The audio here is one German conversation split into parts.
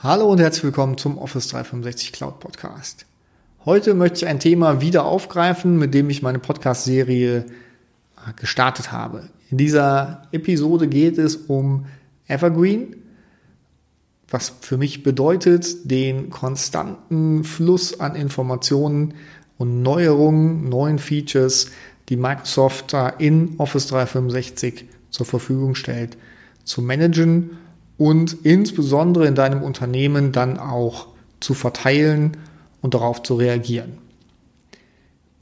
Hallo und herzlich willkommen zum Office 365 Cloud Podcast. Heute möchte ich ein Thema wieder aufgreifen, mit dem ich meine Podcast-Serie äh, gestartet habe. In dieser Episode geht es um Evergreen, was für mich bedeutet, den konstanten Fluss an Informationen und Neuerungen, neuen Features, die Microsoft in Office 365 zur Verfügung stellt, zu managen und insbesondere in deinem Unternehmen dann auch zu verteilen und darauf zu reagieren.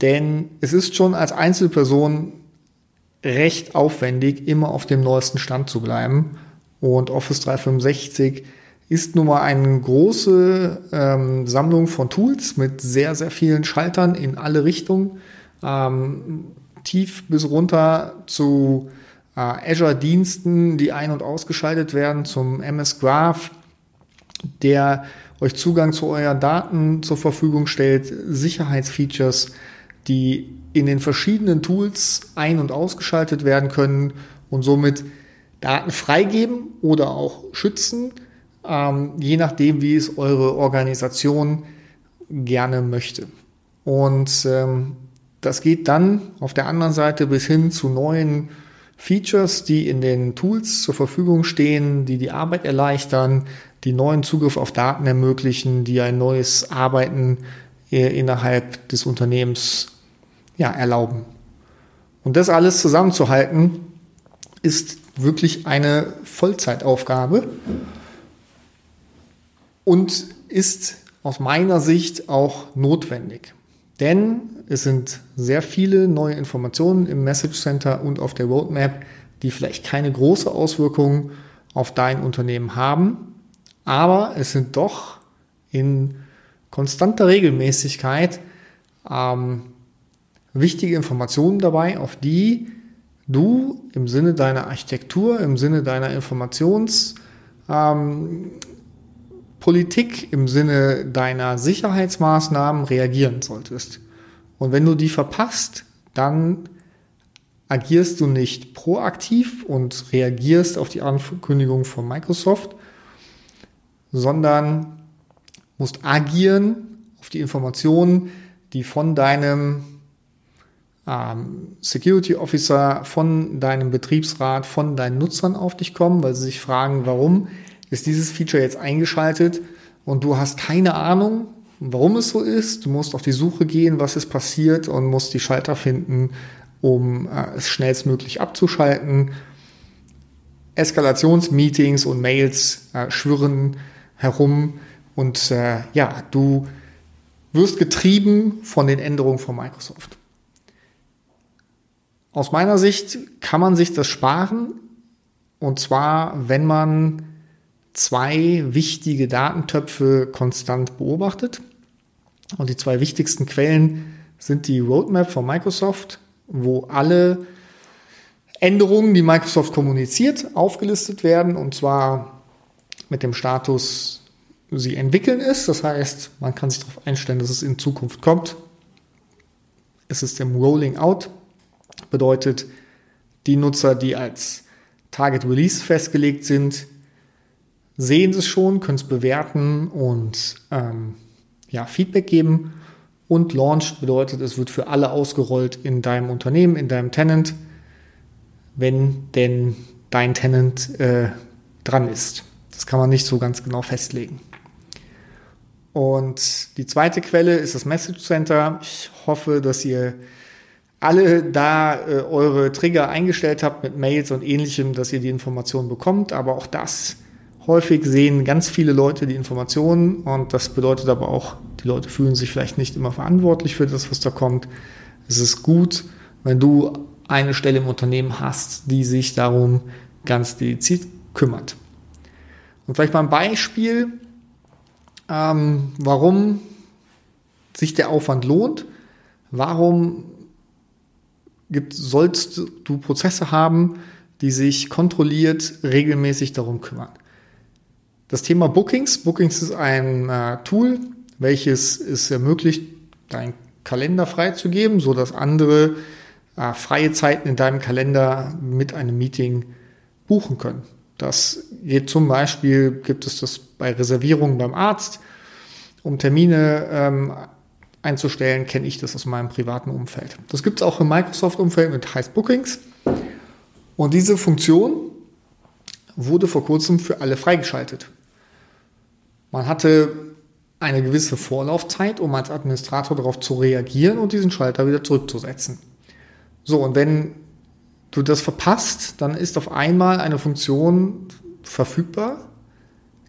Denn es ist schon als Einzelperson recht aufwendig, immer auf dem neuesten Stand zu bleiben. Und Office 365 ist nun mal eine große ähm, Sammlung von Tools mit sehr, sehr vielen Schaltern in alle Richtungen, ähm, tief bis runter zu Azure-Diensten, die ein- und ausgeschaltet werden, zum MS Graph, der euch Zugang zu euren Daten zur Verfügung stellt, Sicherheitsfeatures, die in den verschiedenen Tools ein- und ausgeschaltet werden können und somit Daten freigeben oder auch schützen, ähm, je nachdem, wie es eure Organisation gerne möchte. Und ähm, das geht dann auf der anderen Seite bis hin zu neuen Features, die in den Tools zur Verfügung stehen, die die Arbeit erleichtern, die neuen Zugriff auf Daten ermöglichen, die ein neues Arbeiten äh, innerhalb des Unternehmens ja, erlauben. Und das alles zusammenzuhalten, ist wirklich eine Vollzeitaufgabe und ist aus meiner Sicht auch notwendig. Denn es sind sehr viele neue Informationen im Message Center und auf der Roadmap, die vielleicht keine große Auswirkung auf dein Unternehmen haben, aber es sind doch in konstanter Regelmäßigkeit ähm, wichtige Informationen dabei, auf die du im Sinne deiner Architektur, im Sinne deiner Informationspolitik, ähm, im Sinne deiner Sicherheitsmaßnahmen reagieren solltest. Und wenn du die verpasst, dann agierst du nicht proaktiv und reagierst auf die Ankündigung von Microsoft, sondern musst agieren auf die Informationen, die von deinem ähm, Security Officer, von deinem Betriebsrat, von deinen Nutzern auf dich kommen, weil sie sich fragen, warum ist dieses Feature jetzt eingeschaltet und du hast keine Ahnung, warum es so ist. Du musst auf die Suche gehen, was ist passiert und musst die Schalter finden, um äh, es schnellstmöglich abzuschalten. Eskalationsmeetings und Mails äh, schwirren herum und äh, ja, du wirst getrieben von den Änderungen von Microsoft. Aus meiner Sicht kann man sich das sparen und zwar, wenn man zwei wichtige Datentöpfe konstant beobachtet. Und die zwei wichtigsten Quellen sind die Roadmap von Microsoft, wo alle Änderungen, die Microsoft kommuniziert, aufgelistet werden und zwar mit dem Status, sie entwickeln ist. Das heißt, man kann sich darauf einstellen, dass es in Zukunft kommt. Es ist im Rolling Out, bedeutet, die Nutzer, die als Target Release festgelegt sind, sehen es schon, können es bewerten und ähm, ja, Feedback geben. Und Launch bedeutet, es wird für alle ausgerollt in deinem Unternehmen, in deinem Tenant, wenn denn dein Tenant äh, dran ist. Das kann man nicht so ganz genau festlegen. Und die zweite Quelle ist das Message Center. Ich hoffe, dass ihr alle da äh, eure Trigger eingestellt habt mit Mails und ähnlichem, dass ihr die Informationen bekommt. Aber auch das Häufig sehen ganz viele Leute die Informationen und das bedeutet aber auch, die Leute fühlen sich vielleicht nicht immer verantwortlich für das, was da kommt. Es ist gut, wenn du eine Stelle im Unternehmen hast, die sich darum ganz dediziert kümmert. Und vielleicht mal ein Beispiel, ähm, warum sich der Aufwand lohnt. Warum gibt, sollst du Prozesse haben, die sich kontrolliert regelmäßig darum kümmern? Das Thema Bookings. Bookings ist ein äh, Tool, welches es ermöglicht, deinen Kalender freizugeben, so dass andere äh, freie Zeiten in deinem Kalender mit einem Meeting buchen können. Das geht zum Beispiel, gibt es das bei Reservierungen beim Arzt, um Termine ähm, einzustellen, kenne ich das aus meinem privaten Umfeld. Das gibt es auch im Microsoft-Umfeld mit Heist Bookings. Und diese Funktion wurde vor kurzem für alle freigeschaltet. Man hatte eine gewisse Vorlaufzeit, um als Administrator darauf zu reagieren und diesen Schalter wieder zurückzusetzen. So, und wenn du das verpasst, dann ist auf einmal eine Funktion verfügbar,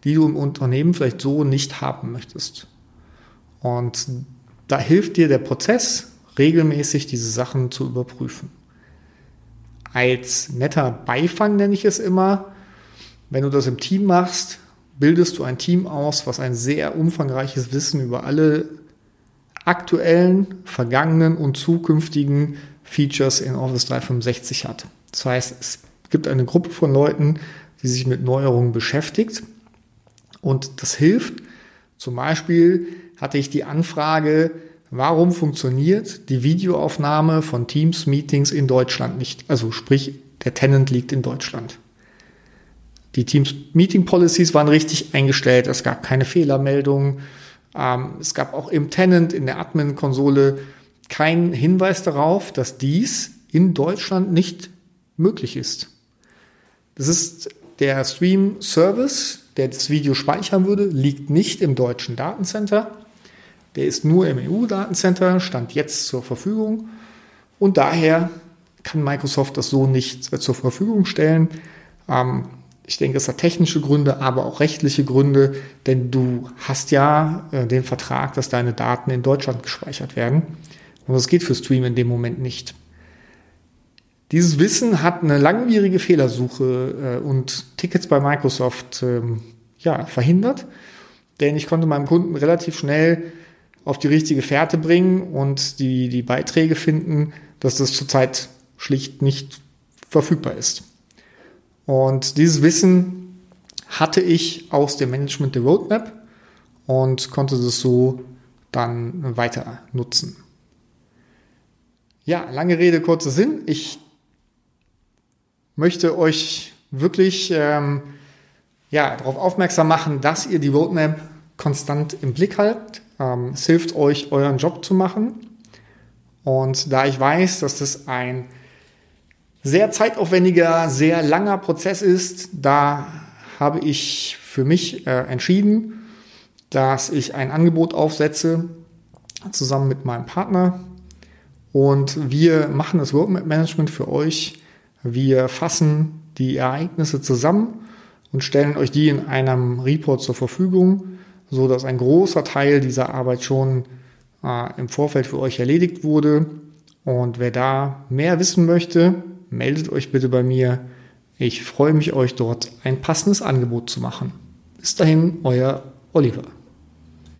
die du im Unternehmen vielleicht so nicht haben möchtest. Und da hilft dir der Prozess, regelmäßig diese Sachen zu überprüfen. Als netter Beifang nenne ich es immer, wenn du das im Team machst, bildest du ein Team aus, was ein sehr umfangreiches Wissen über alle aktuellen, vergangenen und zukünftigen Features in Office 365 hat. Das heißt, es gibt eine Gruppe von Leuten, die sich mit Neuerungen beschäftigt und das hilft. Zum Beispiel hatte ich die Anfrage, warum funktioniert die Videoaufnahme von Teams-Meetings in Deutschland nicht? Also sprich, der Tenant liegt in Deutschland. Die Teams-Meeting-Policies waren richtig eingestellt, es gab keine Fehlermeldungen. Ähm, es gab auch im Tenant, in der Admin-Konsole, keinen Hinweis darauf, dass dies in Deutschland nicht möglich ist. Das ist der Stream-Service, der das Video speichern würde, liegt nicht im deutschen Datencenter. Der ist nur im EU-Datencenter, stand jetzt zur Verfügung. Und daher kann Microsoft das so nicht zur Verfügung stellen. Ähm, ich denke, es hat technische Gründe, aber auch rechtliche Gründe, denn du hast ja äh, den Vertrag, dass deine Daten in Deutschland gespeichert werden. Und das geht für Stream in dem Moment nicht. Dieses Wissen hat eine langwierige Fehlersuche äh, und Tickets bei Microsoft ähm, ja, verhindert, denn ich konnte meinem Kunden relativ schnell auf die richtige Fährte bringen und die, die Beiträge finden, dass das zurzeit schlicht nicht verfügbar ist. Und dieses Wissen hatte ich aus dem Management der Roadmap und konnte das so dann weiter nutzen. Ja, lange Rede, kurzer Sinn. Ich möchte euch wirklich ähm, ja, darauf aufmerksam machen, dass ihr die Roadmap konstant im Blick haltet. Ähm, es hilft euch, euren Job zu machen. Und da ich weiß, dass das ein sehr zeitaufwendiger, sehr langer Prozess ist. Da habe ich für mich äh, entschieden, dass ich ein Angebot aufsetze, zusammen mit meinem Partner. Und wir machen das Roadmap Management für euch. Wir fassen die Ereignisse zusammen und stellen euch die in einem Report zur Verfügung, so dass ein großer Teil dieser Arbeit schon äh, im Vorfeld für euch erledigt wurde. Und wer da mehr wissen möchte, meldet euch bitte bei mir. Ich freue mich, euch dort ein passendes Angebot zu machen. Bis dahin, euer Oliver.